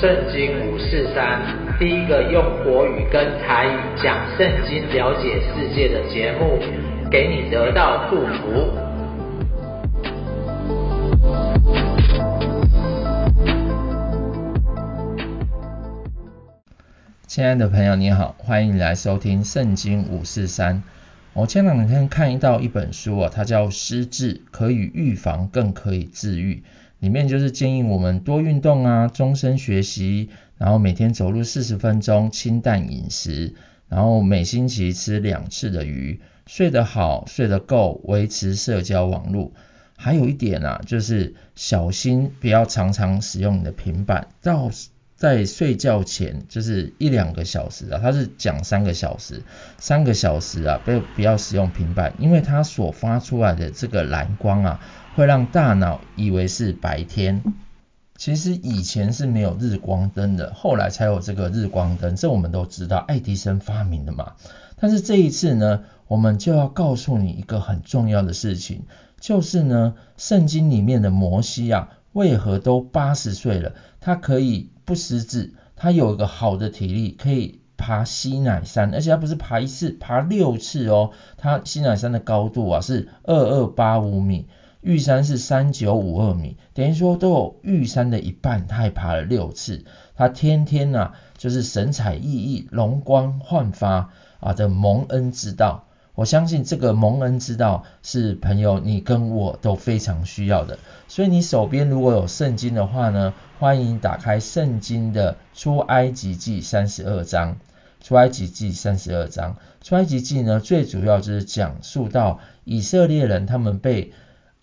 圣经五四三，第一个用国语跟台语讲圣经、了解世界的节目，给你得到祝福。亲爱的朋友，你好，欢迎你来收听圣经五四三。我前两天看到一本书啊，它叫《失智可以预防，更可以治愈》。里面就是建议我们多运动啊，终身学习，然后每天走路四十分钟，清淡饮食，然后每星期吃两次的鱼，睡得好，睡得够，维持社交网络。还有一点啊，就是小心不要常常使用你的平板，到在睡觉前就是一两个小时啊，他是讲三个小时，三个小时啊，不要不要使用平板，因为它所发出来的这个蓝光啊。会让大脑以为是白天，其实以前是没有日光灯的，后来才有这个日光灯，这我们都知道，爱迪生发明的嘛。但是这一次呢，我们就要告诉你一个很重要的事情，就是呢，圣经里面的摩西啊，为何都八十岁了，他可以不失智，他有一个好的体力，可以爬西乃山，而且他不是爬一次，爬六次哦，他西乃山的高度啊是二二八五米。玉山是三九五二米，等于说都有玉山的一半，他还爬了六次。他天天呐、就是神采奕奕、容光焕发啊的蒙恩之道。我相信这个蒙恩之道是朋友你跟我都非常需要的。所以你手边如果有圣经的话呢，欢迎打开圣经的出埃及记三十二章。出埃及记三十二章，出埃及记呢，最主要就是讲述到以色列人他们被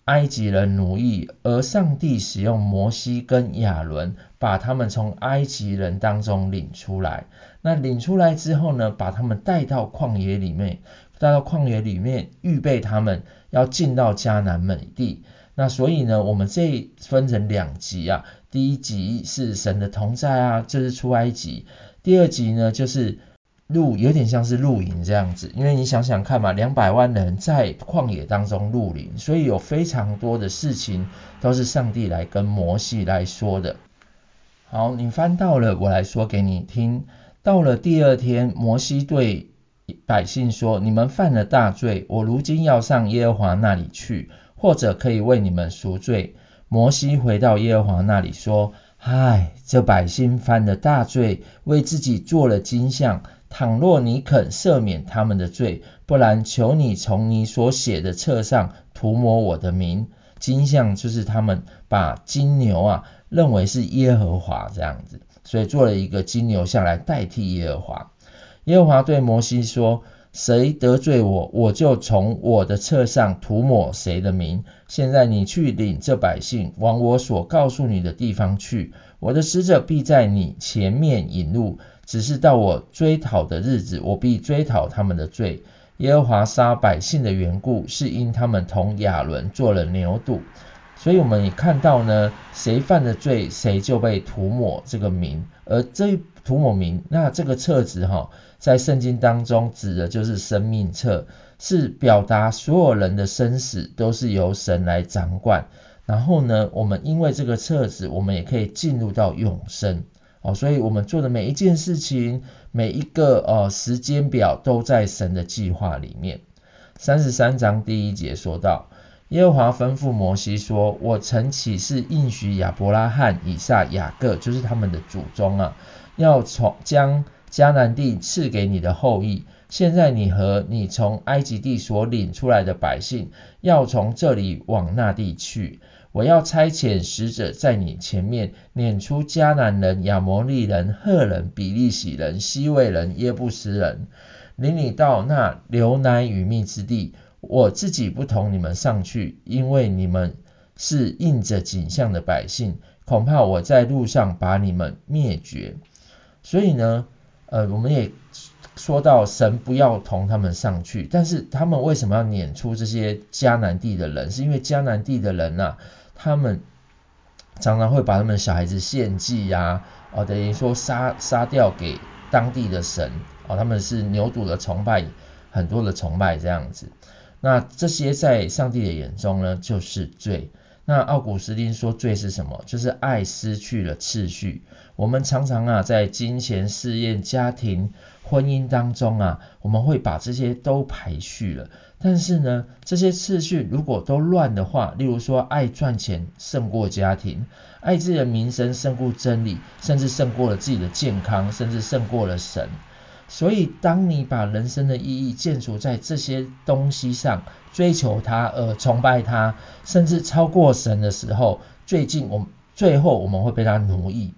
埃及人奴役，而上帝使用摩西跟亚伦，把他们从埃及人当中领出来。那领出来之后呢，把他们带到旷野里面，带到旷野里面，预备他们要进到迦南美地。那所以呢，我们这分成两集啊，第一集是神的同在啊，就是出埃及；第二集呢，就是。露有点像是露营这样子，因为你想想看嘛，两百万人在旷野当中露营，所以有非常多的事情都是上帝来跟摩西来说的。好，你翻到了，我来说给你听。到了第二天，摩西对百姓说：“你们犯了大罪，我如今要上耶和华那里去，或者可以为你们赎罪。”摩西回到耶和华那里说：“唉，这百姓犯了大罪，为自己做了金像。”倘若你肯赦免他们的罪，不然求你从你所写的册上涂抹我的名。金像就是他们把金牛啊认为是耶和华这样子，所以做了一个金牛像来代替耶和华。耶和华对摩西说：谁得罪我，我就从我的册上涂抹谁的名。现在你去领这百姓往我所告诉你的地方去，我的使者必在你前面引路。只是到我追讨的日子，我必追讨他们的罪。耶和华杀百姓的缘故，是因他们同亚伦做了牛犊。所以我们也看到呢，谁犯的罪，谁就被涂抹这个名。而这涂抹名，那这个册子哈，在圣经当中指的就是生命册，是表达所有人的生死都是由神来掌管。然后呢，我们因为这个册子，我们也可以进入到永生。哦，所以我们做的每一件事情，每一个呃时间表都在神的计划里面。三十三章第一节说到，耶和华吩咐摩西说：“我曾起誓应许亚伯拉罕、以撒、雅各，就是他们的祖宗啊，要从将迦南地赐给你的后裔。现在你和你从埃及地所领出来的百姓，要从这里往那地去。”我要差遣使者在你前面撵出迦南人、亚摩利人、赫人、比利洗人、希未人、耶布斯人，领你到那流奶与蜜之地。我自己不同你们上去，因为你们是应着景象的百姓，恐怕我在路上把你们灭绝。所以呢，呃，我们也说到神不要同他们上去，但是他们为什么要撵出这些迦南地的人？是因为迦南地的人啊。他们常常会把他们小孩子献祭呀，啊，等于说杀杀掉给当地的神，哦，他们是牛犊的崇拜，很多的崇拜这样子。那这些在上帝的眼中呢，就是罪。那奥古斯丁说罪是什么？就是爱失去了次序。我们常常啊，在金钱、事业、家庭、婚姻当中啊，我们会把这些都排序了。但是呢，这些次序如果都乱的话，例如说爱赚钱胜过家庭，爱自己的名声胜过真理，甚至胜过了自己的健康，甚至胜过了神。所以，当你把人生的意义建筑在这些东西上，追求它，而崇拜它，甚至超过神的时候，最近我们最后我们会被它奴役，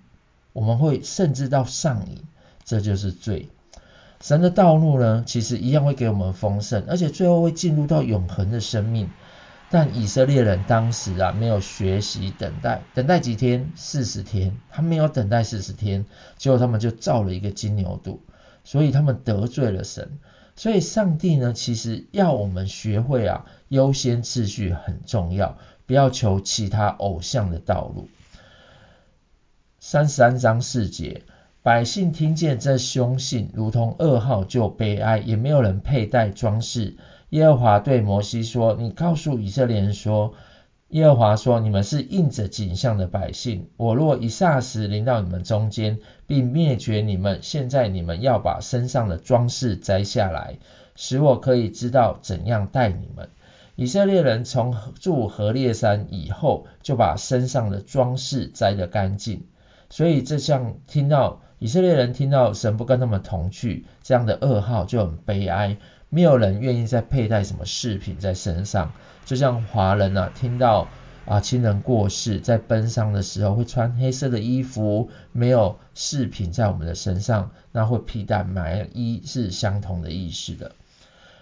我们会甚至到上瘾，这就是罪。神的道路呢，其实一样会给我们丰盛，而且最后会进入到永恒的生命。但以色列人当时啊，没有学习等待，等待几天？四十天，他没有等待四十天，结果他们就造了一个金牛犊。所以他们得罪了神，所以上帝呢，其实要我们学会啊，优先次序很重要，不要求其他偶像的道路。三十三章四节，百姓听见这凶信，如同噩耗，就悲哀，也没有人佩戴装饰。耶和华对摩西说：“你告诉以色列人说。”耶和华说：“你们是印着景象的百姓，我若一霎时临到你们中间，并灭绝你们，现在你们要把身上的装饰摘下来，使我可以知道怎样待你们。”以色列人从住何烈山以后，就把身上的装饰摘得干净。所以这像听到以色列人听到神不跟他们同去，这样的噩耗就很悲哀，没有人愿意再佩戴什么饰品在身上。就像华人啊，听到啊亲人过世，在奔丧的时候会穿黑色的衣服，没有饰品在我们的身上，那会披戴埋衣是相同的意思的。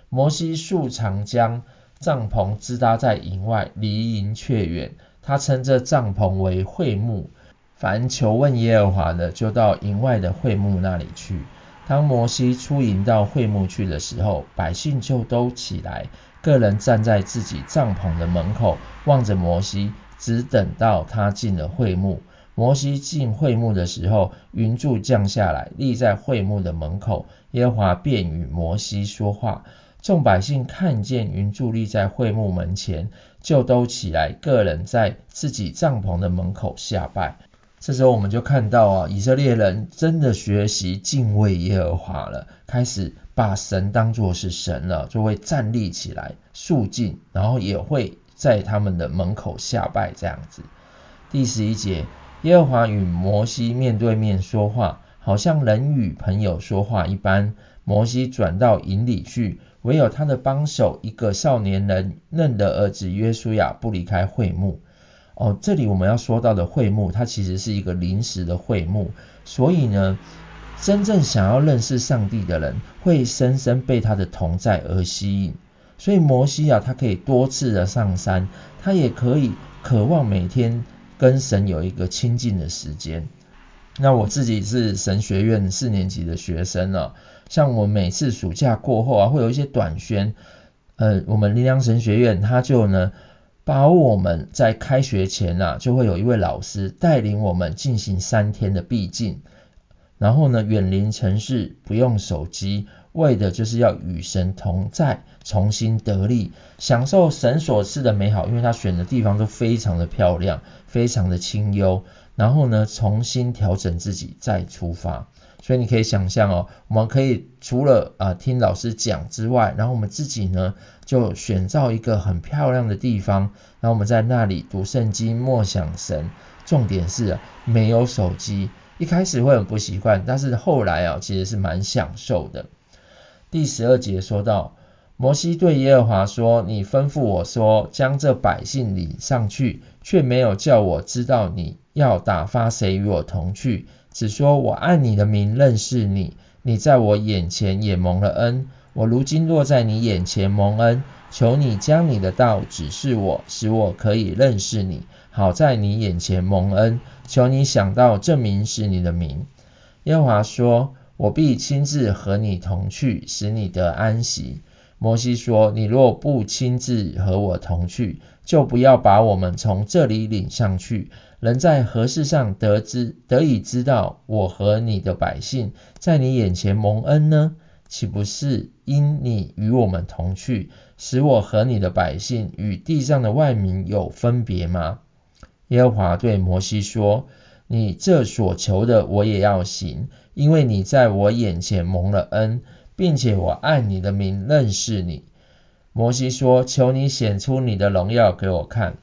摩西素常将帐篷支搭在营外，离营却远。他称这帐篷为会幕。凡求问耶和华的，就到营外的会幕那里去。当摩西出营到会幕去的时候，百姓就都起来。个人站在自己帐篷的门口，望着摩西，只等到他进了会幕。摩西进会幕的时候，云柱降下来，立在会幕的门口。耶和华便与摩西说话。众百姓看见云柱立在会幕门前，就都起来，个人在自己帐篷的门口下拜。这时候我们就看到啊，以色列人真的学习敬畏耶和华了，开始把神当作是神了，就会站立起来肃静，然后也会在他们的门口下拜这样子。第十一节，耶和华与摩西面对面说话，好像人与朋友说话一般。摩西转到营里去，唯有他的帮手一个少年人嫩的儿子约书亚不离开会幕。哦，这里我们要说到的会幕，它其实是一个临时的会幕，所以呢，真正想要认识上帝的人，会深深被他的同在而吸引。所以摩西啊，他可以多次的上山，他也可以渴望每天跟神有一个亲近的时间。那我自己是神学院四年级的学生啊，像我每次暑假过后啊，会有一些短宣，呃，我们林良神学院他就呢。把我们在开学前啊，就会有一位老师带领我们进行三天的避静，然后呢，远离城市，不用手机，为的就是要与神同在，重新得力，享受神所赐的美好。因为他选的地方都非常的漂亮，非常的清幽，然后呢，重新调整自己再出发。所以你可以想象哦，我们可以除了啊听老师讲之外，然后我们自己呢就选造一个很漂亮的地方，然后我们在那里读圣经、默想神。重点是没有手机，一开始会很不习惯，但是后来啊其实是蛮享受的。第十二节说到，摩西对耶和华说：“你吩咐我说，将这百姓领上去，却没有叫我知道你要打发谁与我同去。”只说我按你的名认识你，你在我眼前也蒙了恩。我如今落在你眼前蒙恩，求你将你的道指示我，使我可以认识你，好在你眼前蒙恩。求你想到这名是你的名。耶和华说：我必亲自和你同去，使你得安息。摩西说：你若不亲自和我同去，就不要把我们从这里领上去。人在何事上得知得以知道我和你的百姓在你眼前蒙恩呢？岂不是因你与我们同去，使我和你的百姓与地上的万民有分别吗？耶和华对摩西说：你这所求的我也要行，因为你在我眼前蒙了恩，并且我按你的名认识你。摩西说：求你显出你的荣耀给我看。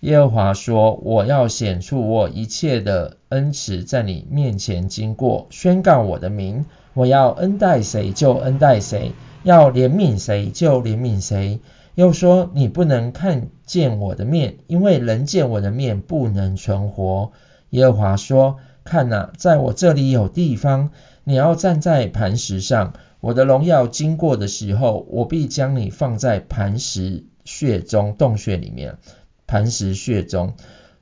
耶和华说：我要显出我一切的恩慈在你面前经过，宣告我的名。我要恩待谁就恩待谁，要怜悯谁就怜悯谁。又说，你不能看见我的面，因为人见我的面不能存活。耶和华说：看哪，在我这里有地方，你要站在磐石上。我的荣耀经过的时候，我必将你放在磐石穴中，洞穴里面，磐石穴中，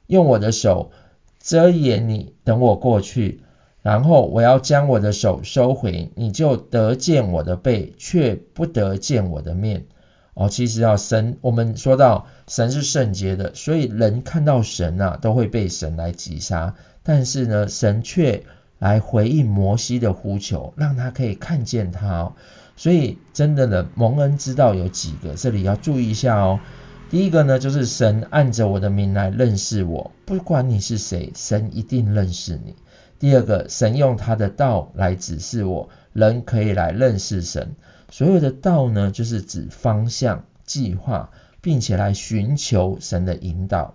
用我的手遮掩你，等我过去。然后我要将我的手收回，你就得见我的背，却不得见我的面。哦，其实啊，神，我们说到神是圣洁的，所以人看到神啊，都会被神来击杀。但是呢，神却来回应摩西的呼求，让他可以看见他哦。所以真的呢，蒙恩之道有几个，这里要注意一下哦。第一个呢，就是神按着我的名来认识我，不管你是谁，神一定认识你。第二个，神用他的道来指示我，人可以来认识神。所有的道呢，就是指方向、计划，并且来寻求神的引导。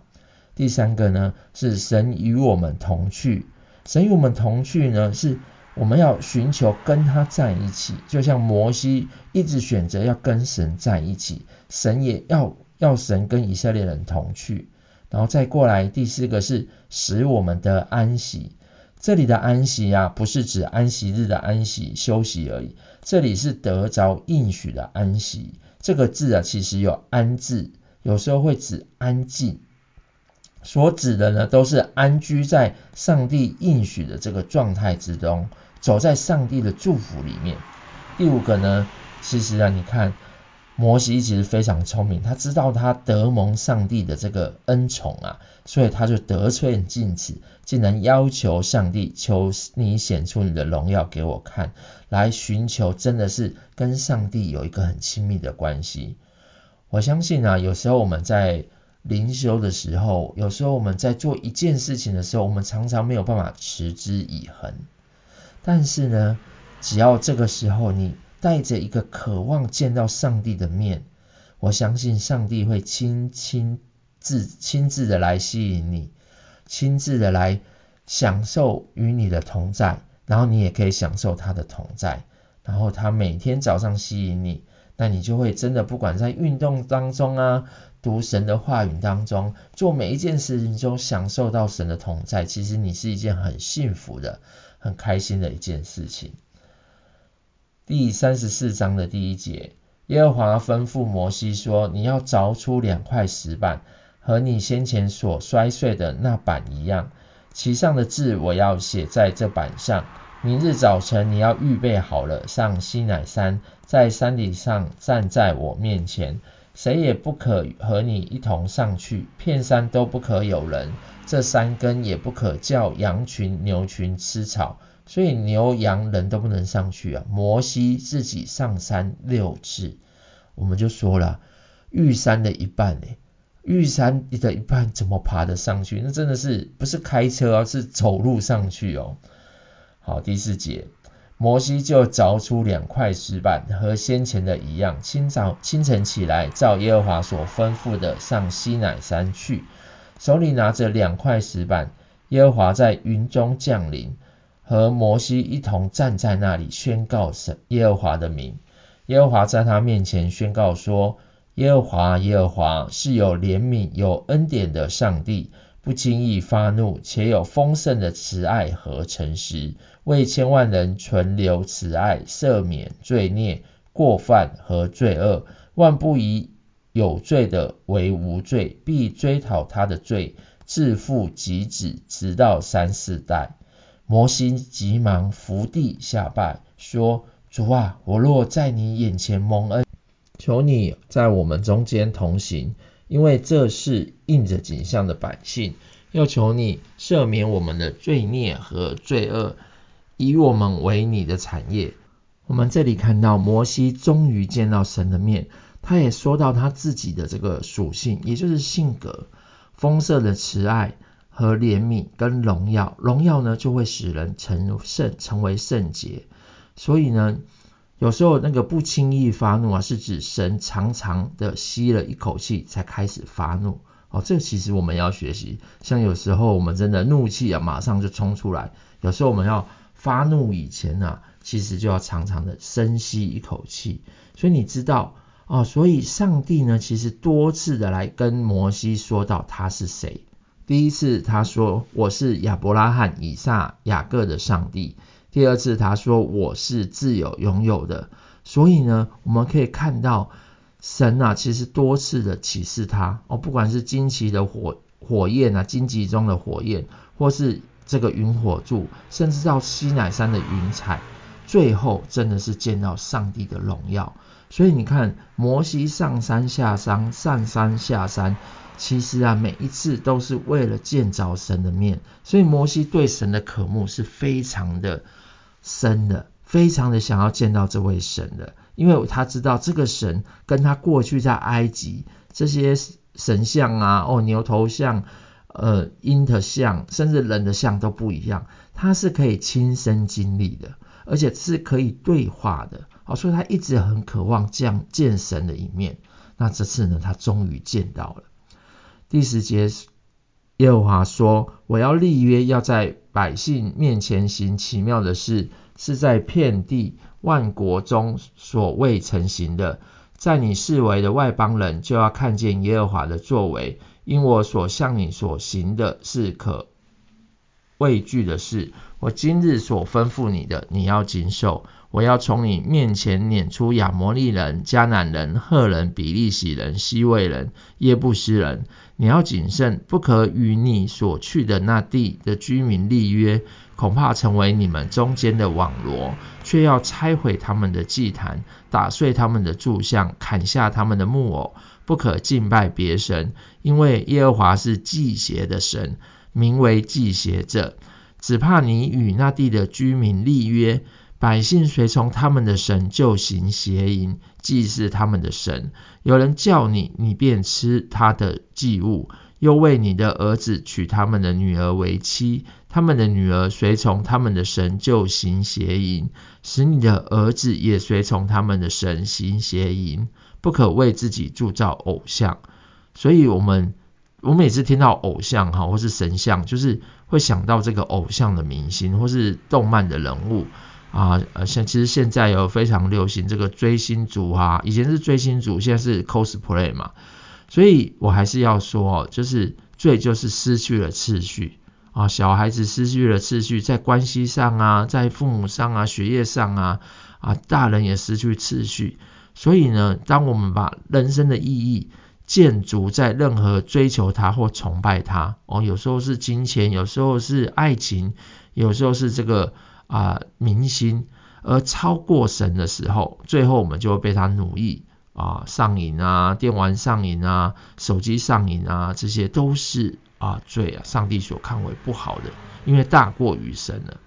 第三个呢，是神与我们同去。神与我们同去呢，是我们要寻求跟他在一起，就像摩西一直选择要跟神在一起，神也要要神跟以色列人同去。然后再过来，第四个是使我们的安息。这里的安息啊，不是指安息日的安息休息而已，这里是得着应许的安息。这个字啊，其实有安置，有时候会指安静，所指的呢，都是安居在上帝应许的这个状态之中，走在上帝的祝福里面。第五个呢，其实啊，你看。摩西其实非常聪明，他知道他得蒙上帝的这个恩宠啊，所以他就得寸进尺，竟然要求上帝，求你显出你的荣耀给我看，来寻求真的是跟上帝有一个很亲密的关系。我相信啊，有时候我们在灵修的时候，有时候我们在做一件事情的时候，我们常常没有办法持之以恒。但是呢，只要这个时候你。带着一个渴望见到上帝的面，我相信上帝会亲亲自亲自的来吸引你，亲自的来享受与你的同在，然后你也可以享受他的同在，然后他每天早上吸引你，那你就会真的不管在运动当中啊，读神的话语当中，做每一件事情中享受到神的同在，其实你是一件很幸福的、很开心的一件事情。第三十四章的第一节，耶和华吩咐摩西说：“你要凿出两块石板，和你先前所摔碎的那板一样，其上的字我要写在这板上。明日早晨你要预备好了，上西乃山，在山顶上站在我面前，谁也不可和你一同上去，片山都不可有人，这山根也不可叫羊群、牛群吃草。”所以牛羊人都不能上去啊！摩西自己上山六次，我们就说了，玉山的一半诶，玉山的一半怎么爬得上去？那真的是不是开车啊，是走路上去哦。好，第四节，摩西就凿出两块石板，和先前的一样，清早清晨起来，照耶和华所吩咐的上西乃山去，手里拿着两块石板，耶和华在云中降临。和摩西一同站在那里，宣告神耶和华的名。耶和华在他面前宣告说：耶和华耶和华是有怜悯、有恩典的上帝，不轻易发怒，且有丰盛的慈爱和诚实，为千万人存留慈爱，赦免罪孽、过犯和罪恶。万不以有罪的为无罪，必追讨他的罪，自父及子，直到三四代。摩西急忙伏地下拜，说：“主啊，我若在你眼前蒙恩，求你在我们中间同行，因为这是印着景象的百姓。要求你赦免我们的罪孽和罪恶，以我们为你的产业。我们这里看到摩西终于见到神的面，他也说到他自己的这个属性，也就是性格，丰盛的慈爱和怜悯跟荣耀，荣耀呢就会使人成圣，成为圣洁。所以呢，有时候那个不轻易发怒啊，是指神长长的吸了一口气才开始发怒。哦，这其实我们要学习，像有时候我们真的怒气啊，马上就冲出来，有时候我们要发怒以前呢、啊。其实就要长长的深吸一口气，所以你知道哦，所以上帝呢，其实多次的来跟摩西说到他是谁。第一次他说我是亚伯拉罕、以撒、雅各的上帝；第二次他说我是自有拥有的。所以呢，我们可以看到神啊，其实多次的启示他哦，不管是荆棘的火火焰啊，荆棘中的火焰，或是这个云火柱，甚至到西乃山的云彩。最后真的是见到上帝的荣耀，所以你看摩西上山下山，上山下山，其实啊每一次都是为了见着神的面，所以摩西对神的渴慕是非常的深的，非常的想要见到这位神的，因为他知道这个神跟他过去在埃及这些神像啊，哦牛头像、呃鹰的像，甚至人的像都不一样，他是可以亲身经历的。而且是可以对话的，好，所以他一直很渴望见见神的一面。那这次呢，他终于见到了。第十节，耶和华说：“我要立约，要在百姓面前行奇妙的事，是在遍地万国中所未曾行的。在你视为的外邦人就要看见耶和华的作为，因我所向你所行的是可畏惧的事。”我今日所吩咐你的，你要谨守。我要从你面前撵出亚摩利人、迦南人、赫人、比利洗人、希未人、耶布斯人。你要谨慎，不可与你所去的那地的居民立约，恐怕成为你们中间的网罗。却要拆毁他们的祭坛，打碎他们的柱像，砍下他们的木偶，不可敬拜别神，因为耶和华是忌邪的神，名为祭邪者。只怕你与那地的居民立约，百姓随从他们的神，就行邪淫，祭祀他们的神。有人叫你，你便吃他的祭物，又为你的儿子娶他们的女儿为妻。他们的女儿随从他们的神，就行邪淫，使你的儿子也随从他们的神行邪淫。不可为自己铸造偶像。所以，我们。我每次听到偶像哈，或是神像，就是会想到这个偶像的明星，或是动漫的人物啊。呃，像其实现在有非常流行这个追星族啊，以前是追星族，现在是 cosplay 嘛。所以我还是要说，就是罪就是失去了次序啊，小孩子失去了次序，在关系上啊，在父母上啊，学业上啊，啊，大人也失去次序。所以呢，当我们把人生的意义，建筑在任何追求他或崇拜他哦，有时候是金钱，有时候是爱情，有时候是这个啊、明星，而超过神的时候，最后我们就会被他奴役啊，上瘾啊，电玩上瘾啊，手机上瘾啊，这些都是啊罪啊，上帝所看为不好的，因为大过于神了。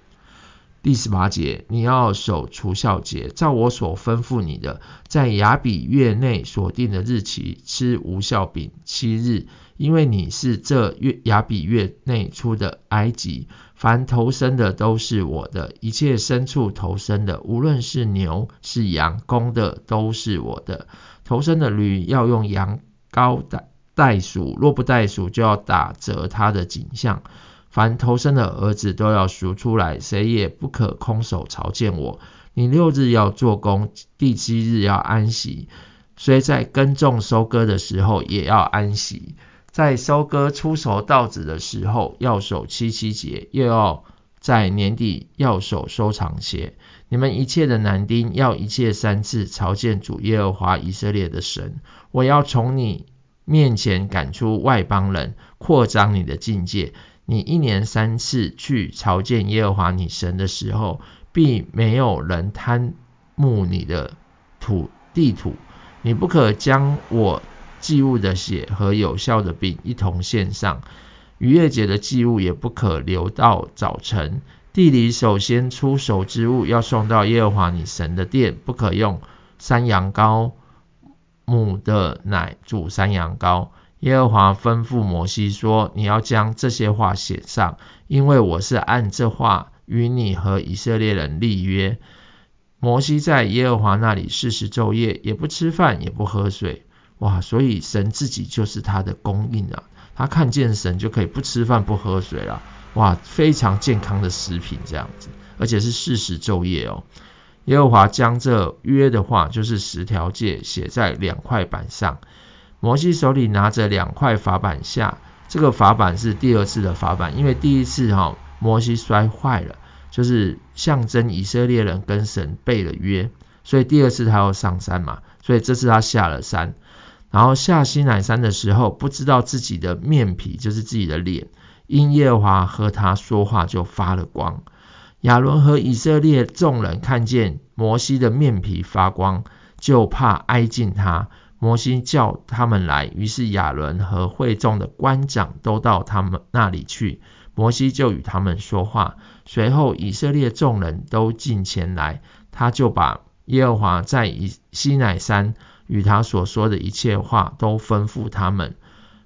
第十八节，你要守除酵节，照我所吩咐你的，在亚比月内所定的日期吃无酵饼七日，因为你是这月亚比月内出的埃及。凡头生的都是我的，一切牲畜头生的，无论是牛是羊，公的都是我的。头生的驴要用羊羔代代赎，若不代赎，就要打折它的颈项。凡投生的儿子都要赎出来，谁也不可空手朝见我。你六日要做工，第七日要安息。虽在耕种收割的时候也要安息，在收割出熟稻子的时候要守七七节，又要在年底要守收藏节。你们一切的男丁要一切三次朝见主耶和华以色列的神。我要从你面前赶出外邦人，扩张你的境界。你一年三次去朝见耶和华你神的时候，必没有人贪慕你的土地土。你不可将我祭物的血和有效的饼一同献上，逾越节的祭物也不可留到早晨。地里首先出手之物要送到耶和华你神的殿，不可用山羊羔母的奶煮山羊羔。耶和华吩咐摩西说：“你要将这些话写上，因为我是按这话与你和以色列人立约。”摩西在耶和华那里四十昼夜，也不吃饭，也不喝水。哇！所以神自己就是他的供应啊，他看见神就可以不吃饭不喝水了。哇，非常健康的食品这样子，而且是四十昼夜哦。耶和华将这约的话，就是十条诫，写在两块板上。摩西手里拿着两块法板下，这个法板是第二次的法板，因为第一次哈、摩西摔坏了，就是象征以色列人跟神背了约，所以第二次他要上山嘛，所以这次他下了山，然后下西乃山的时候，不知道自己的面皮就是自己的脸，因耶和华和他说话就发了光。亚伦和以色列众人看见摩西的面皮发光，就怕挨近他。摩西叫他们来，于是亚伦和会众的官长都到他们那里去。摩西就与他们说话。随后以色列众人都进前来，他就把耶和华在以西乃山与他所说的一切话都吩咐他们。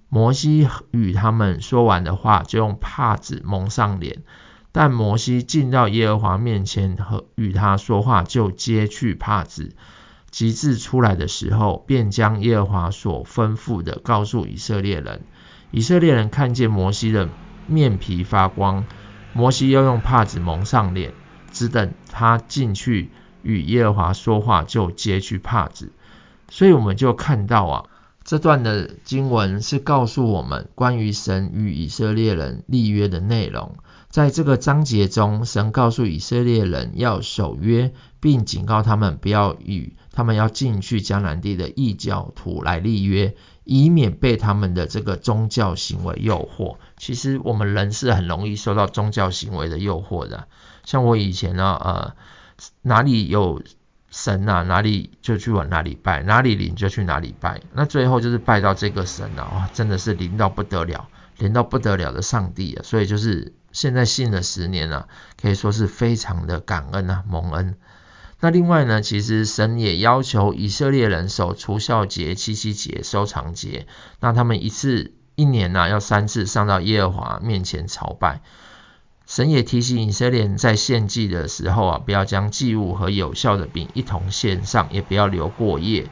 摩西与他们说完的话，就用帕子蒙上脸。但摩西进到耶和华面前和与他说话，就揭去帕子。及至出来的时候，便将耶和华所吩咐的告诉以色列人。以色列人看见摩西的面皮发光，摩西又用帕子蒙上脸，只等他进去与耶和华说话，就揭去帕子。所以我们就看到啊，这段的经文是告诉我们关于神与以色列人立约的内容。在这个章节中，神告诉以色列人要守约，并警告他们不要与他们要进去迦南地的异教徒来立约，以免被他们的这个宗教行为诱惑。其实我们人是很容易受到宗教行为的诱惑的。像我以前呢，呃，哪里有神啊，哪里就去往哪里拜，哪里灵就去哪里拜。那最后就是拜到这个神啊，哇，真的是灵到不得了，灵到不得了的上帝啊。所以就是现在信了十年啊，可以说是非常的感恩啊，蒙恩。那另外呢，其实神也要求以色列人守除酵节、七七节、收藏节。那他们一次一年呢、要三次上到耶和华面前朝拜。神也提醒以色列人在献祭的时候啊，不要将祭物和有效的饼一同献上，也不要留过夜。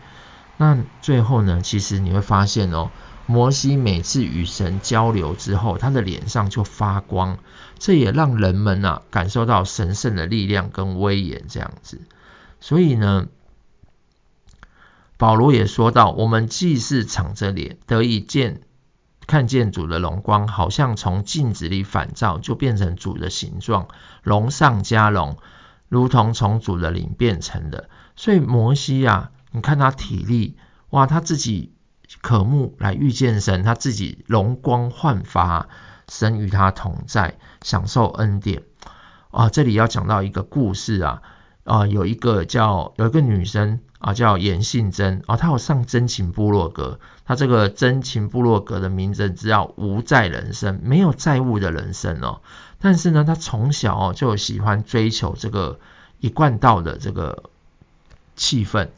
那最后呢，其实你会发现哦，摩西每次与神交流之后，他的脸上就发光，这也让人们啊感受到神圣的力量跟威严这样子。所以呢，保罗也说到，我们既是敞着脸得以见看见主的荣光，好像从镜子里反照，就变成主的形状，荣上加荣，如同从主的灵变成的。所以摩西啊，你看他体力，哇，他自己渴慕来遇见神，他自己容光焕发，神与他同在，享受恩典。啊，这里要讲到一个故事啊。啊、有一个叫有一个女生啊，叫颜信珍啊，她有上真情部落格，她这个真情部落格的名字叫无债人生，没有债务的人生哦。但是呢，她从小哦就喜欢追求这个一贯道的这个气氛，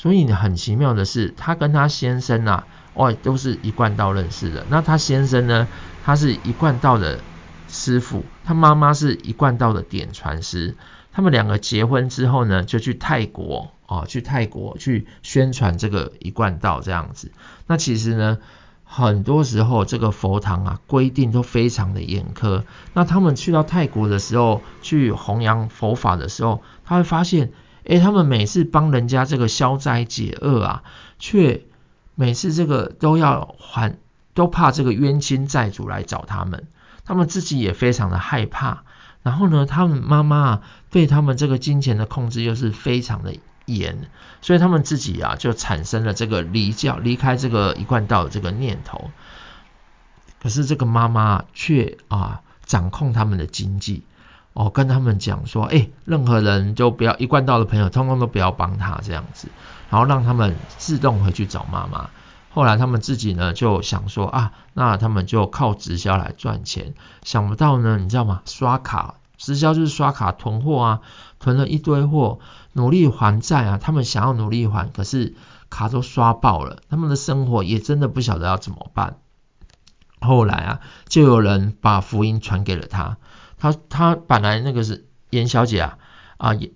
所以很奇妙的是，她跟她先生啊，哦都是一贯道认识的。那她先生呢，他是一贯道的师傅，他妈妈是一贯道的点传师。他们两个结婚之后呢，就去泰国哦，去泰国去宣传这个一贯道这样子。那其实呢，很多时候这个佛堂啊规定都非常的严苛。那他们去到泰国的时候，去弘扬佛法的时候，他会发现，诶，他们每次帮人家这个消灾解厄啊，却每次这个都要还，都怕这个冤亲债主来找他们，他们自己也非常的害怕。然后呢，他们妈妈，对他们这个金钱的控制又是非常的严，所以他们自己啊就产生了这个离教、离开这个一贯道的这个念头。可是这个妈妈却啊掌控他们的经济，哦，跟他们讲说，哎，任何人就不要一贯道的朋友，通通都不要帮他这样子，然后让他们自动回去找妈妈。后来他们自己呢就想说啊，那他们就靠直销来赚钱。想不到呢，你知道吗？刷卡直销就是刷卡囤货啊，囤了一堆货，努力还债啊。他们想要努力还，可是卡都刷爆了，他们的生活也真的不晓得要怎么办。后来啊，就有人把福音传给了他。他他本来那个是严小姐啊啊严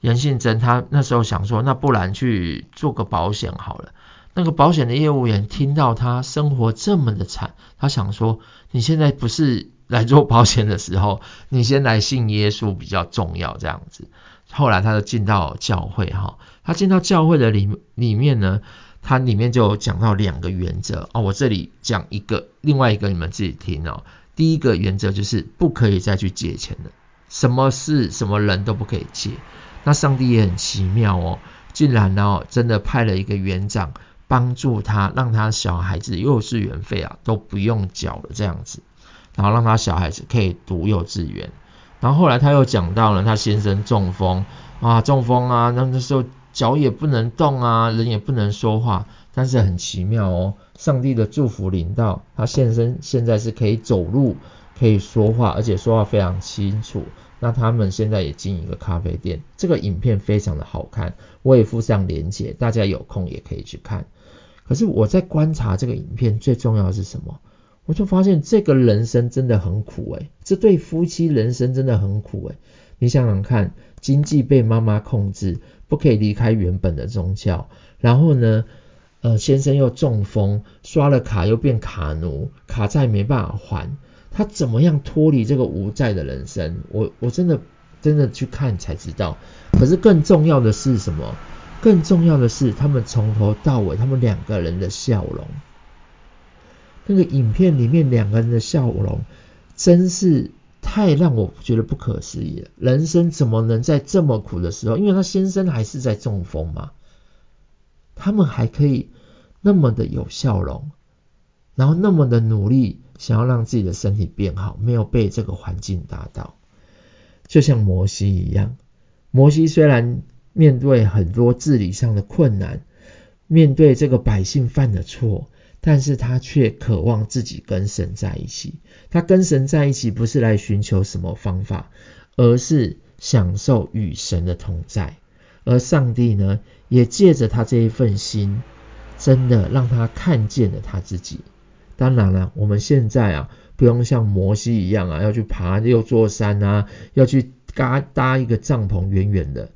严信珍，他那时候想说，那不然去做个保险好了。那个保险的业务员听到他生活这么的惨，他想说，你现在不是来做保险的时候，你先来信耶稣比较重要这样子。后来他就进到教会哈，他进到教会的里里面呢，他里面就讲到两个原则哦，我这里讲一个，另外一个你们自己听哦。第一个原则就是不可以再去借钱了，什么事什么人都不可以借。那上帝也很奇妙哦，竟然呢真的派了一个园长。帮助他，让他小孩子幼稚园费啊都不用缴了这样子，然后让他小孩子可以读幼稚园。然后后来他又讲到了他先生中风啊，中风啊，那那时候脚也不能动啊，人也不能说话，但是很奇妙哦，上帝的祝福临到他现身，现在是可以走路，可以说话，而且说话非常清楚。那他们现在也经营一个咖啡店，这个影片非常的好看，我也附上连结，大家有空也可以去看。可是我在观察这个影片，最重要的是什么？我就发现这个人生真的很苦诶，这对夫妻人生真的很苦诶。你想想看，经济被妈妈控制，不可以离开原本的宗教，然后呢，呃，先生又中风，刷了卡又变卡奴，卡债没办法还，他怎么样脱离这个无债的人生？我我真的真的去看才知道。可是更重要的是什么？更重要的是，他们从头到尾，他们两个人的笑容，那个影片里面两个人的笑容，真是太让我觉得不可思议了。人生怎么能在这么苦的时候，因为他先生还是在中风嘛，他们还可以那么的有笑容，然后那么的努力，想要让自己的身体变好，没有被这个环境打倒，就像摩西一样。摩西虽然面对很多治理上的困难，面对这个百姓犯的错，但是他却渴望自己跟神在一起。他跟神在一起不是来寻求什么方法，而是享受与神的同在。而上帝呢，也借着他这一份心，真的让他看见了他自己。当然了，我们现在啊，不用像摩西一样啊，要去爬六座山啊，要去搭搭一个帐篷远远的。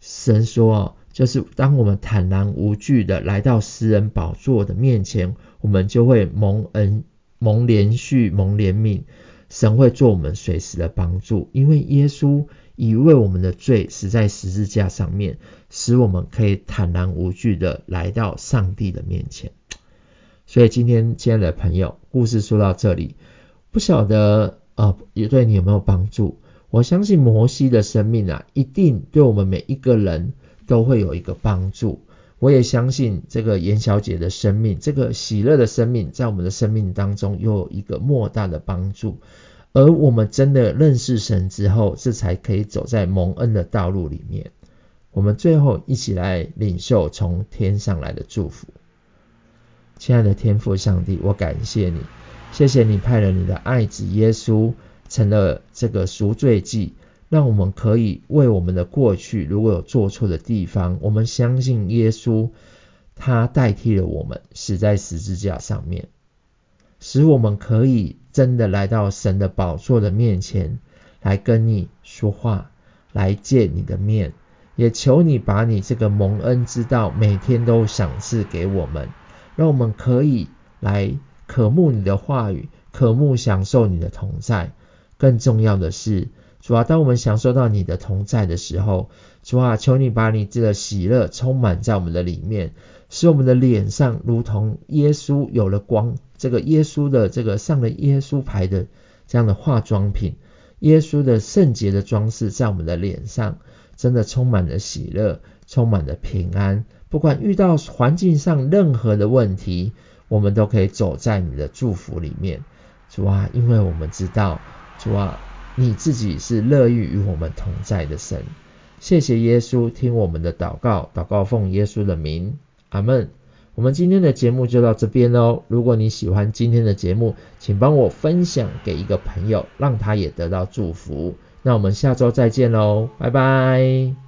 神说啊，就是当我们坦然无惧的来到施恩宝座的面前，我们就会蒙恩、蒙怜恤、蒙怜悯。神会做我们随时的帮助，因为耶稣以为我们的罪死在十字架上面，使我们可以坦然无惧的来到上帝的面前。所以今天亲爱的朋友，故事说到这里，不晓得呃，也对你有没有帮助？我相信摩西的生命啊，一定对我们每一个人都会有一个帮助。我也相信这个严小姐的生命，这个喜乐的生命，在我们的生命当中又有一个莫大的帮助。而我们真的认识神之后，这才可以走在蒙恩的道路里面。我们最后一起来领受从天上来的祝福。亲爱的天父上帝，我感谢你，谢谢你派了你的爱子耶稣。成了这个赎罪祭，让我们可以为我们的过去，如果有做错的地方，我们相信耶稣，他代替了我们死在十字架上面，使我们可以真的来到神的宝座的面前，来跟你说话，来见你的面，也求你把你这个蒙恩之道每天都赏赐给我们，让我们可以来渴慕你的话语，渴慕享受你的同在。更重要的是，主啊，当我们享受到你的同在的时候，主啊，求你把你这个喜乐充满在我们的里面，使我们的脸上如同耶稣有了光，这个耶稣的这个上了耶稣牌的这样的化妆品，耶稣的圣洁的装饰在我们的脸上，真的充满了喜乐，充满了平安。不管遇到环境上任何的问题，我们都可以走在你的祝福里面，主啊，因为我们知道。主啊，你自己是乐意与我们同在的神。谢谢耶稣，听我们的祷告，祷告奉耶稣的名，阿门。我们今天的节目就到这边喽。如果你喜欢今天的节目，请帮我分享给一个朋友，让他也得到祝福。那我们下周再见喽，拜拜。